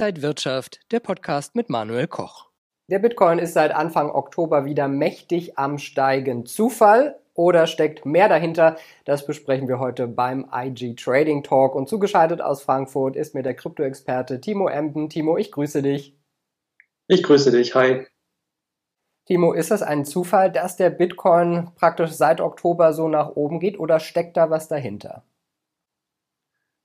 Inside Wirtschaft, der Podcast mit Manuel Koch. Der Bitcoin ist seit Anfang Oktober wieder mächtig am Steigen. Zufall oder steckt mehr dahinter? Das besprechen wir heute beim IG Trading Talk. Und zugeschaltet aus Frankfurt ist mir der Krypto-Experte Timo Emden. Timo, ich grüße dich. Ich grüße dich. Hi. Timo, ist das ein Zufall, dass der Bitcoin praktisch seit Oktober so nach oben geht oder steckt da was dahinter?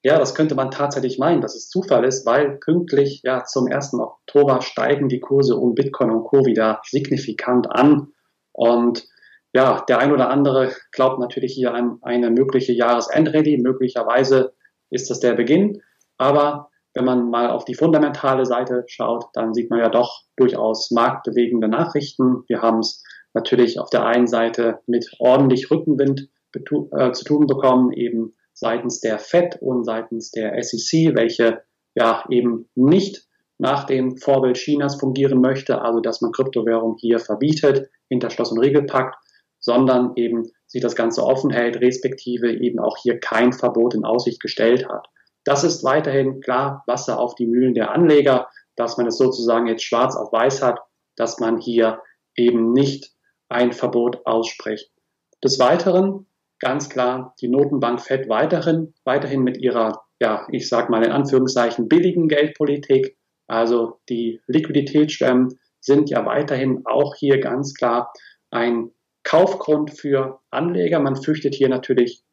Ja, das könnte man tatsächlich meinen, dass es Zufall ist, weil pünktlich ja, zum 1. Oktober steigen die Kurse um Bitcoin und Co. wieder signifikant an. Und ja, der ein oder andere glaubt natürlich hier an eine mögliche Jahresendrallye. Möglicherweise ist das der Beginn. Aber wenn man mal auf die fundamentale Seite schaut, dann sieht man ja doch durchaus marktbewegende Nachrichten. Wir haben es natürlich auf der einen Seite mit ordentlich Rückenwind äh, zu tun bekommen, eben seitens der Fed und seitens der SEC, welche ja eben nicht nach dem Vorbild Chinas fungieren möchte, also dass man Kryptowährung hier verbietet, hinter Schloss und Riegel packt, sondern eben sich das Ganze offen hält, respektive eben auch hier kein Verbot in Aussicht gestellt hat. Das ist weiterhin klar Wasser auf die Mühlen der Anleger, dass man es sozusagen jetzt schwarz auf weiß hat, dass man hier eben nicht ein Verbot ausspricht. Des Weiteren ganz klar die Notenbank FED weiterhin, weiterhin mit ihrer, ja, ich sag mal in Anführungszeichen billigen Geldpolitik, also die Liquiditätsschwemmen sind ja weiterhin auch hier ganz klar ein Kaufgrund für Anleger. Man fürchtet hier natürlich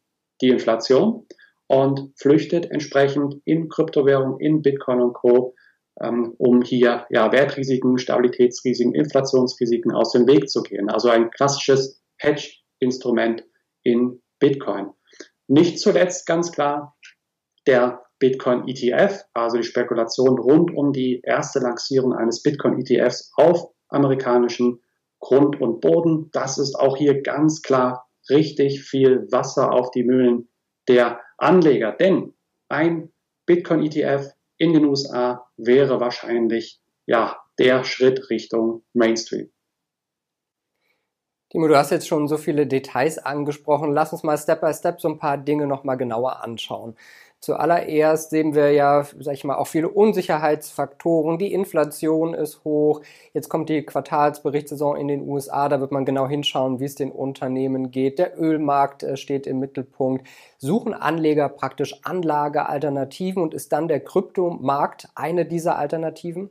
die Inflation und flüchtet entsprechend in Kryptowährung, in Bitcoin und Co., ähm, um hier ja, Wertrisiken, Stabilitätsrisiken, Inflationsrisiken aus dem Weg zu gehen. Also ein klassisches Hedge-Instrument in Bitcoin. Nicht zuletzt ganz klar der Bitcoin ETF, also die Spekulation rund um die erste Lancierung eines Bitcoin ETFs auf amerikanischen Grund und Boden. Das ist auch hier ganz klar richtig viel Wasser auf die Mühlen der Anleger, denn ein Bitcoin ETF in den USA wäre wahrscheinlich ja der Schritt Richtung Mainstream. Timo, du hast jetzt schon so viele Details angesprochen. Lass uns mal Step by Step so ein paar Dinge nochmal genauer anschauen. Zuallererst sehen wir ja, sag ich mal, auch viele Unsicherheitsfaktoren. Die Inflation ist hoch. Jetzt kommt die Quartalsberichtssaison in den USA. Da wird man genau hinschauen, wie es den Unternehmen geht. Der Ölmarkt äh, steht im Mittelpunkt. Suchen Anleger praktisch Anlagealternativen und ist dann der Kryptomarkt eine dieser Alternativen?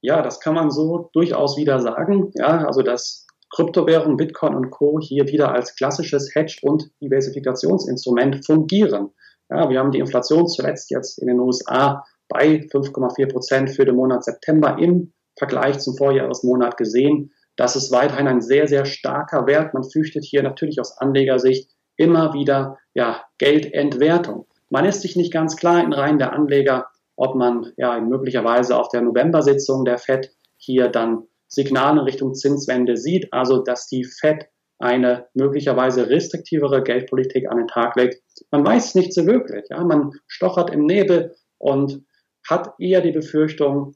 Ja, das kann man so durchaus wieder sagen. Ja, also das Kryptowährungen, Bitcoin und Co. hier wieder als klassisches Hedge- und Diversifikationsinstrument fungieren. Ja, wir haben die Inflation zuletzt jetzt in den USA bei 5,4 Prozent für den Monat September im Vergleich zum Vorjahresmonat gesehen. Das ist weiterhin ein sehr, sehr starker Wert. Man fürchtet hier natürlich aus Anlegersicht immer wieder ja, Geldentwertung. Man ist sich nicht ganz klar in Reihen der Anleger, ob man ja möglicherweise auf der November-Sitzung der FED hier dann Signale Richtung Zinswende sieht, also dass die Fed eine möglicherweise restriktivere Geldpolitik an den Tag legt. Man weiß nicht so wirklich. Ja? Man stochert im Nebel und hat eher die Befürchtung,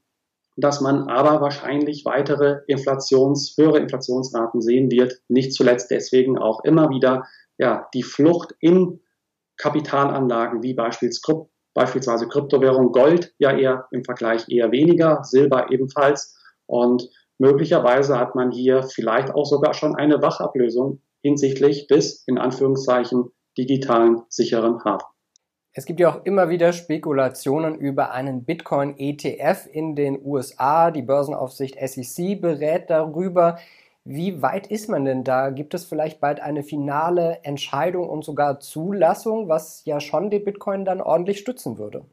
dass man aber wahrscheinlich weitere Inflations, höhere Inflationsraten sehen wird. Nicht zuletzt deswegen auch immer wieder ja, die Flucht in Kapitalanlagen wie beispielsweise Kryptowährung, Gold ja eher im Vergleich eher weniger, Silber ebenfalls. Und Möglicherweise hat man hier vielleicht auch sogar schon eine Wachablösung hinsichtlich des, in Anführungszeichen, digitalen sicheren Hafen. Es gibt ja auch immer wieder Spekulationen über einen Bitcoin-ETF in den USA. Die Börsenaufsicht SEC berät darüber. Wie weit ist man denn da? Gibt es vielleicht bald eine finale Entscheidung und sogar Zulassung, was ja schon den Bitcoin dann ordentlich stützen würde?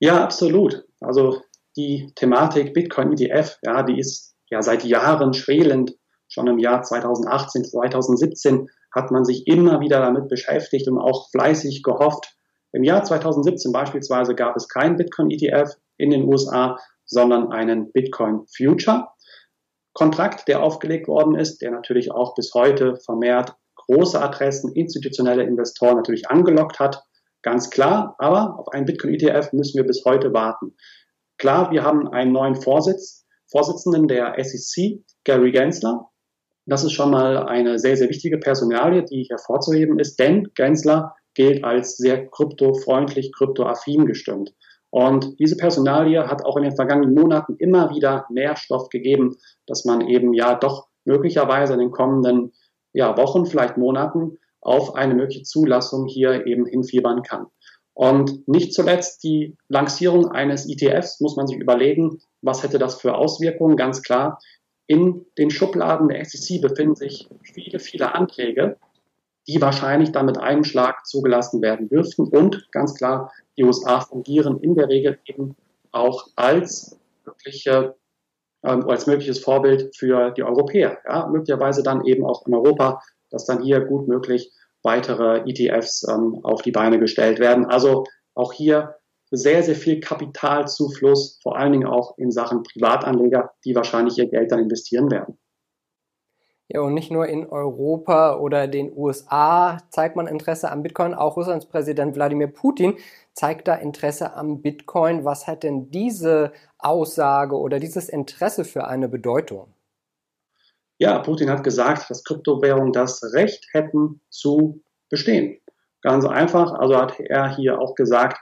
Ja, absolut. Also die Thematik Bitcoin ETF, ja, die ist ja seit Jahren schwelend. Schon im Jahr 2018, 2017 hat man sich immer wieder damit beschäftigt und auch fleißig gehofft. Im Jahr 2017 beispielsweise gab es keinen Bitcoin-ETF in den USA, sondern einen Bitcoin Future. Kontrakt, der aufgelegt worden ist, der natürlich auch bis heute vermehrt große Adressen, institutionelle Investoren natürlich angelockt hat. Ganz klar, aber auf einen Bitcoin-ETF müssen wir bis heute warten. Klar, wir haben einen neuen Vorsitz Vorsitzenden der SEC, Gary Gensler. Das ist schon mal eine sehr, sehr wichtige Personalie, die hervorzuheben ist, denn Gensler gilt als sehr kryptofreundlich, kryptoaffin gestimmt. Und diese Personalie hat auch in den vergangenen Monaten immer wieder Nährstoff gegeben, dass man eben ja doch möglicherweise in den kommenden ja, Wochen, vielleicht Monaten auf eine mögliche Zulassung hier eben hinfiebern kann. Und nicht zuletzt die Lancierung eines ETFs muss man sich überlegen, was hätte das für Auswirkungen? Ganz klar, in den Schubladen der SEC befinden sich viele, viele Anträge, die wahrscheinlich dann mit einem Schlag zugelassen werden dürften. Und ganz klar, die USA fungieren in der Regel eben auch als mögliche ähm, als mögliches Vorbild für die Europäer. Ja, möglicherweise dann eben auch in Europa, dass dann hier gut möglich weitere ETFs ähm, auf die Beine gestellt werden. Also auch hier sehr, sehr viel Kapitalzufluss, vor allen Dingen auch in Sachen Privatanleger, die wahrscheinlich ihr Geld dann investieren werden. Ja, und nicht nur in Europa oder den USA zeigt man Interesse am Bitcoin, auch Russlands Präsident Wladimir Putin zeigt da Interesse am Bitcoin. Was hat denn diese Aussage oder dieses Interesse für eine Bedeutung? Ja, Putin hat gesagt, dass Kryptowährungen das Recht hätten zu bestehen. Ganz einfach, also hat er hier auch gesagt,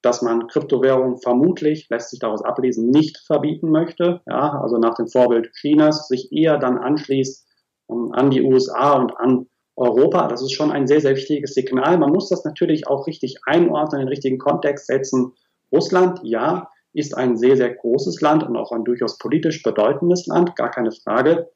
dass man Kryptowährungen vermutlich, lässt sich daraus ablesen, nicht verbieten möchte. Ja, also nach dem Vorbild Chinas sich eher dann anschließt ähm, an die USA und an Europa. Das ist schon ein sehr, sehr wichtiges Signal. Man muss das natürlich auch richtig einordnen, in den richtigen Kontext setzen. Russland, ja, ist ein sehr, sehr großes Land und auch ein durchaus politisch bedeutendes Land, gar keine Frage.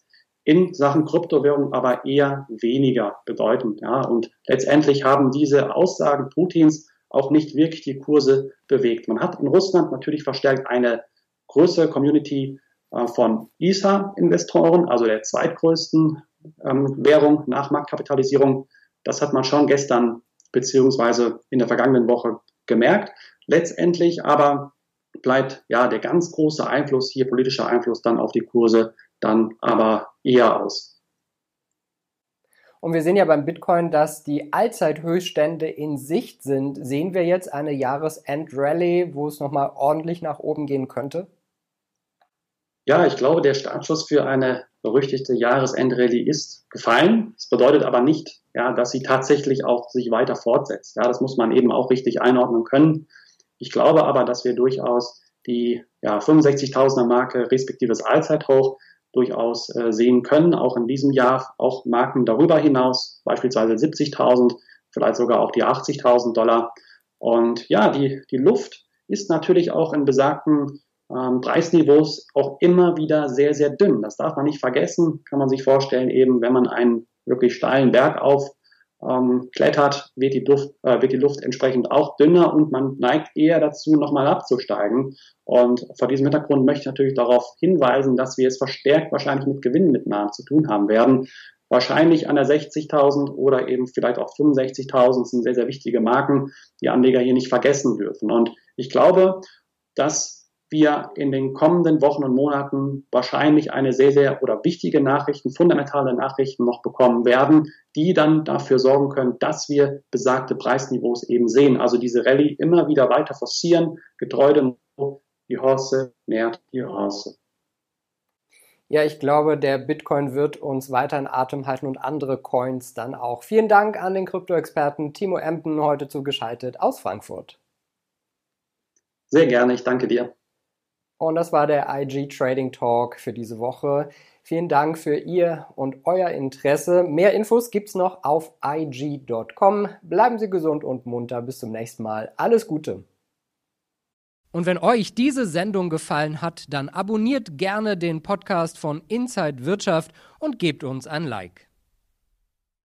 In Sachen Kryptowährung aber eher weniger bedeutend. Ja. Und letztendlich haben diese Aussagen Putins auch nicht wirklich die Kurse bewegt. Man hat in Russland natürlich verstärkt eine größere Community äh, von ISA-Investoren, also der zweitgrößten ähm, Währung nach Marktkapitalisierung. Das hat man schon gestern beziehungsweise in der vergangenen Woche gemerkt. Letztendlich aber bleibt ja der ganz große Einfluss hier, politischer Einfluss dann auf die Kurse dann aber eher aus. Und wir sehen ja beim Bitcoin, dass die Allzeithöchststände in Sicht sind. Sehen wir jetzt eine Jahresend-Rallye, wo es nochmal ordentlich nach oben gehen könnte? Ja, ich glaube, der Startschuss für eine berüchtigte Jahresendrallye ist gefallen. Das bedeutet aber nicht, ja, dass sie tatsächlich auch sich weiter fortsetzt. Ja, das muss man eben auch richtig einordnen können. Ich glaube aber, dass wir durchaus die ja, 65.000er Marke respektives Allzeithoch durchaus äh, sehen können, auch in diesem Jahr, auch Marken darüber hinaus, beispielsweise 70.000, vielleicht sogar auch die 80.000 Dollar. Und ja, die, die Luft ist natürlich auch in besagten ähm, Preisniveaus auch immer wieder sehr, sehr dünn. Das darf man nicht vergessen, kann man sich vorstellen, eben wenn man einen wirklich steilen Berg auf ähm, klettert, wird die, Luft, äh, wird die Luft entsprechend auch dünner und man neigt eher dazu, nochmal abzusteigen. Und vor diesem Hintergrund möchte ich natürlich darauf hinweisen, dass wir es verstärkt wahrscheinlich mit Gewinnmitnahmen zu tun haben werden. Wahrscheinlich an der 60.000 oder eben vielleicht auch 65.000 sind sehr, sehr wichtige Marken, die Anleger hier nicht vergessen dürfen. Und ich glaube, dass wir in den kommenden Wochen und Monaten wahrscheinlich eine sehr, sehr oder wichtige Nachrichten, fundamentale Nachrichten noch bekommen werden, die dann dafür sorgen können, dass wir besagte Preisniveaus eben sehen. Also diese Rallye immer wieder weiter forcieren, getreu dem die Horse nährt die Horse. Ja, ich glaube, der Bitcoin wird uns weiter in Atem halten und andere Coins dann auch. Vielen Dank an den Krypto-Experten Timo Emden heute zugeschaltet aus Frankfurt. Sehr gerne, ich danke dir. Und das war der IG Trading Talk für diese Woche. Vielen Dank für Ihr und euer Interesse. Mehr Infos gibt's noch auf IG.com. Bleiben Sie gesund und munter. Bis zum nächsten Mal. Alles Gute. Und wenn euch diese Sendung gefallen hat, dann abonniert gerne den Podcast von Inside Wirtschaft und gebt uns ein Like.